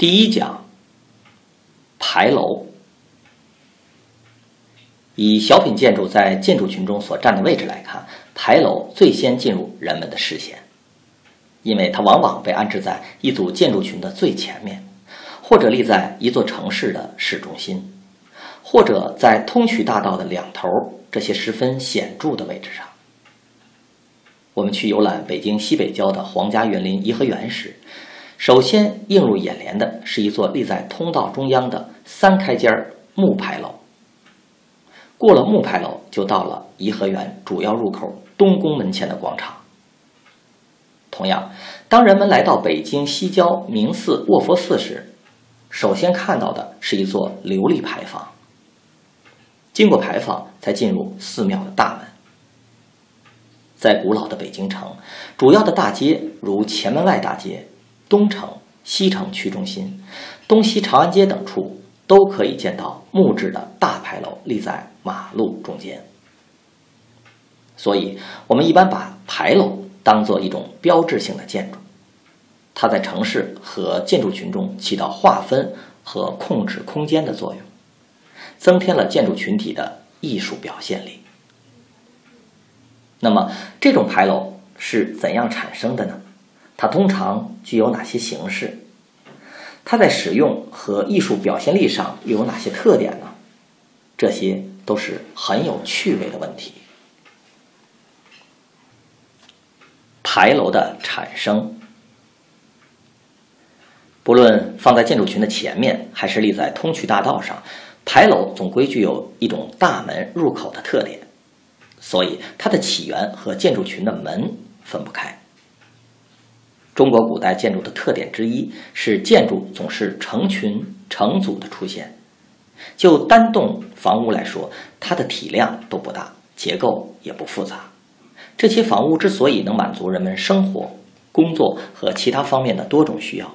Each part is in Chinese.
第一讲，牌楼。以小品建筑在建筑群中所占的位置来看，牌楼最先进入人们的视线，因为它往往被安置在一组建筑群的最前面，或者立在一座城市的市中心，或者在通衢大道的两头这些十分显著的位置上。我们去游览北京西北郊的皇家园林颐和园时。首先映入眼帘的是一座立在通道中央的三开间木牌楼。过了木牌楼，就到了颐和园主要入口东宫门前的广场。同样，当人们来到北京西郊明寺卧佛寺时，首先看到的是一座琉璃牌坊。经过牌坊，才进入寺庙的大门。在古老的北京城，主要的大街如前门外大街。东城、西城区中心、东西长安街等处都可以见到木质的大牌楼立在马路中间，所以我们一般把牌楼当做一种标志性的建筑，它在城市和建筑群中起到划分和控制空间的作用，增添了建筑群体的艺术表现力。那么，这种牌楼是怎样产生的呢？它通常具有哪些形式？它在使用和艺术表现力上又有哪些特点呢？这些都是很有趣味的问题。牌楼的产生，不论放在建筑群的前面，还是立在通衢大道上，牌楼总归具有一种大门入口的特点，所以它的起源和建筑群的门分不开。中国古代建筑的特点之一是建筑总是成群成组的出现。就单栋房屋来说，它的体量都不大，结构也不复杂。这些房屋之所以能满足人们生活、工作和其他方面的多种需要，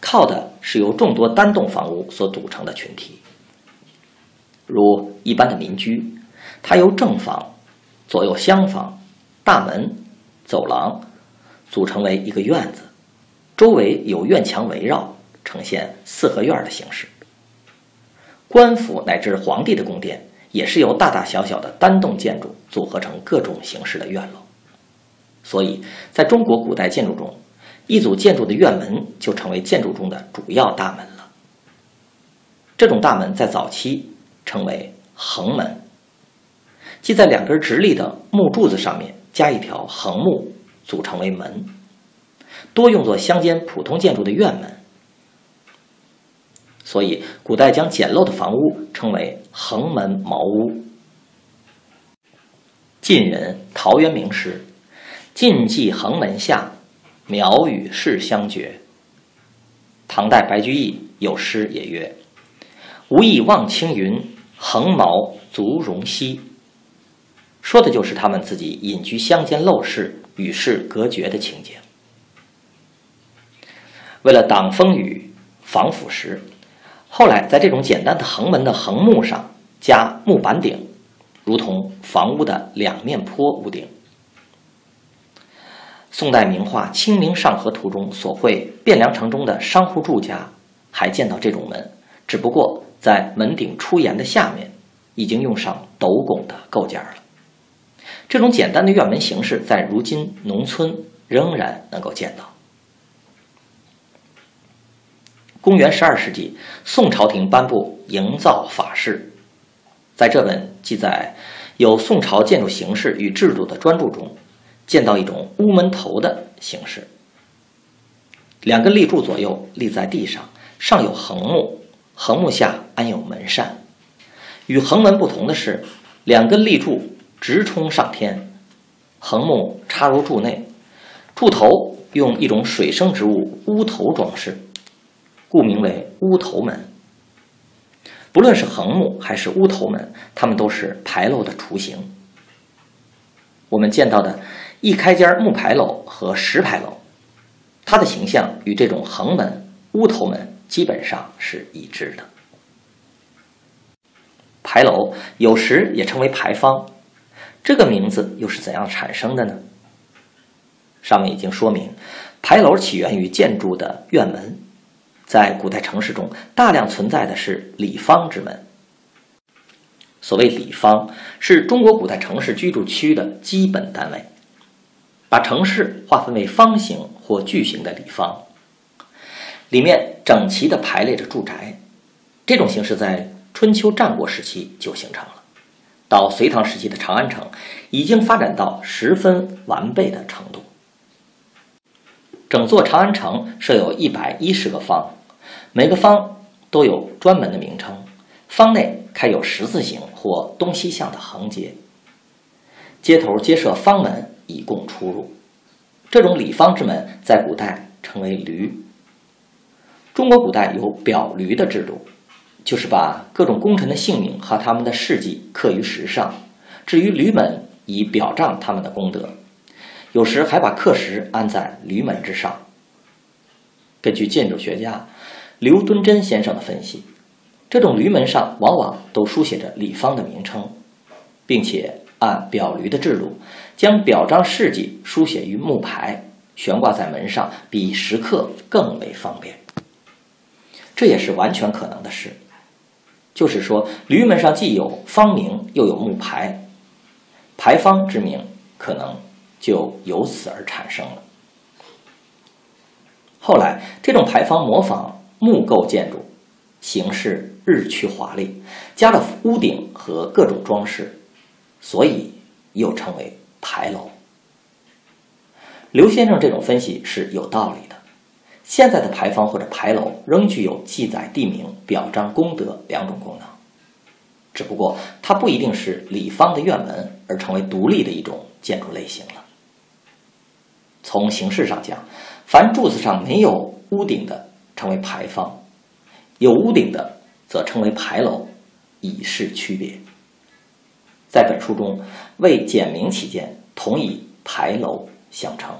靠的是由众多单栋房屋所组成的群体。如一般的民居，它由正房、左右厢房、大门、走廊。组成为一个院子，周围有院墙围绕，呈现四合院的形式。官府乃至皇帝的宫殿也是由大大小小的单栋建筑组合成各种形式的院落。所以，在中国古代建筑中，一组建筑的院门就成为建筑中的主要大门了。这种大门在早期称为横门，即在两根直立的木柱子上面加一条横木。组成为门，多用作乡间普通建筑的院门，所以古代将简陋的房屋称为横门茅屋。晋人陶渊明诗：“晋冀横门下，苗与世相绝。”唐代白居易有诗也曰：“无意望青云，横茅足容兮。”说的就是他们自己隐居乡间陋室。与世隔绝的情景。为了挡风雨、防腐蚀，后来在这种简单的横门的横木上加木板顶，如同房屋的两面坡屋顶。宋代名画《清明上河图》中所绘汴梁城中的商户住家，还见到这种门，只不过在门顶出檐的下面，已经用上斗拱的构件了。这种简单的院门形式，在如今农村仍然能够见到。公元十二世纪，宋朝廷颁布《营造法式》，在这本记载有宋朝建筑形式与制度的专著中，见到一种屋门头的形式：两根立柱左右立在地上，上有横木，横木下安有门扇。与横门不同的是，两根立柱。直冲上天，横木插入柱内，柱头用一种水生植物乌头装饰，故名为乌头门。不论是横木还是乌头门，它们都是牌楼的雏形。我们见到的一开间木牌楼和石牌楼，它的形象与这种横门、乌头门基本上是一致的。牌楼有时也称为牌坊，这个名字又是怎样产生的呢？上面已经说明，牌楼起源于建筑的院门，在古代城市中大量存在的是里方之门。所谓里方，是中国古代城市居住区的基本单位，把城市划分为方形或矩形的里方，里面整齐地排列着住宅。这种形式在春秋战国时期就形成了，到隋唐时期的长安城已经发展到十分完备的程度。整座长安城设有一百一十个坊，每个坊都有专门的名称。坊内开有十字形或东西向的横街，街头皆设方门以供出入。这种里方之门在古代称为闾。中国古代有表闾的制度，就是把各种功臣的姓名和他们的事迹刻于石上，置于闾门以表彰他们的功德。有时还把刻石安在闾门之上。根据建筑学家刘敦桢先生的分析，这种闾门上往往都书写着李方的名称，并且按表闾的制度，将表彰事迹书写于木牌，悬挂在门上，比石刻更为方便。这也是完全可能的事，就是说，驴门上既有方名，又有木牌，牌坊之名可能。就由此而产生了。后来，这种牌坊模仿木构建筑，形式日趋华丽，加了屋顶和各种装饰，所以又称为牌楼。刘先生这种分析是有道理的。现在的牌坊或者牌楼仍具有记载地名、表彰功德两种功能，只不过它不一定是里方的院门，而成为独立的一种建筑类型了。从形式上讲，凡柱子上没有屋顶的称为牌坊，有屋顶的则称为牌楼，以示区别。在本书中，为简明起见，同以牌楼相称。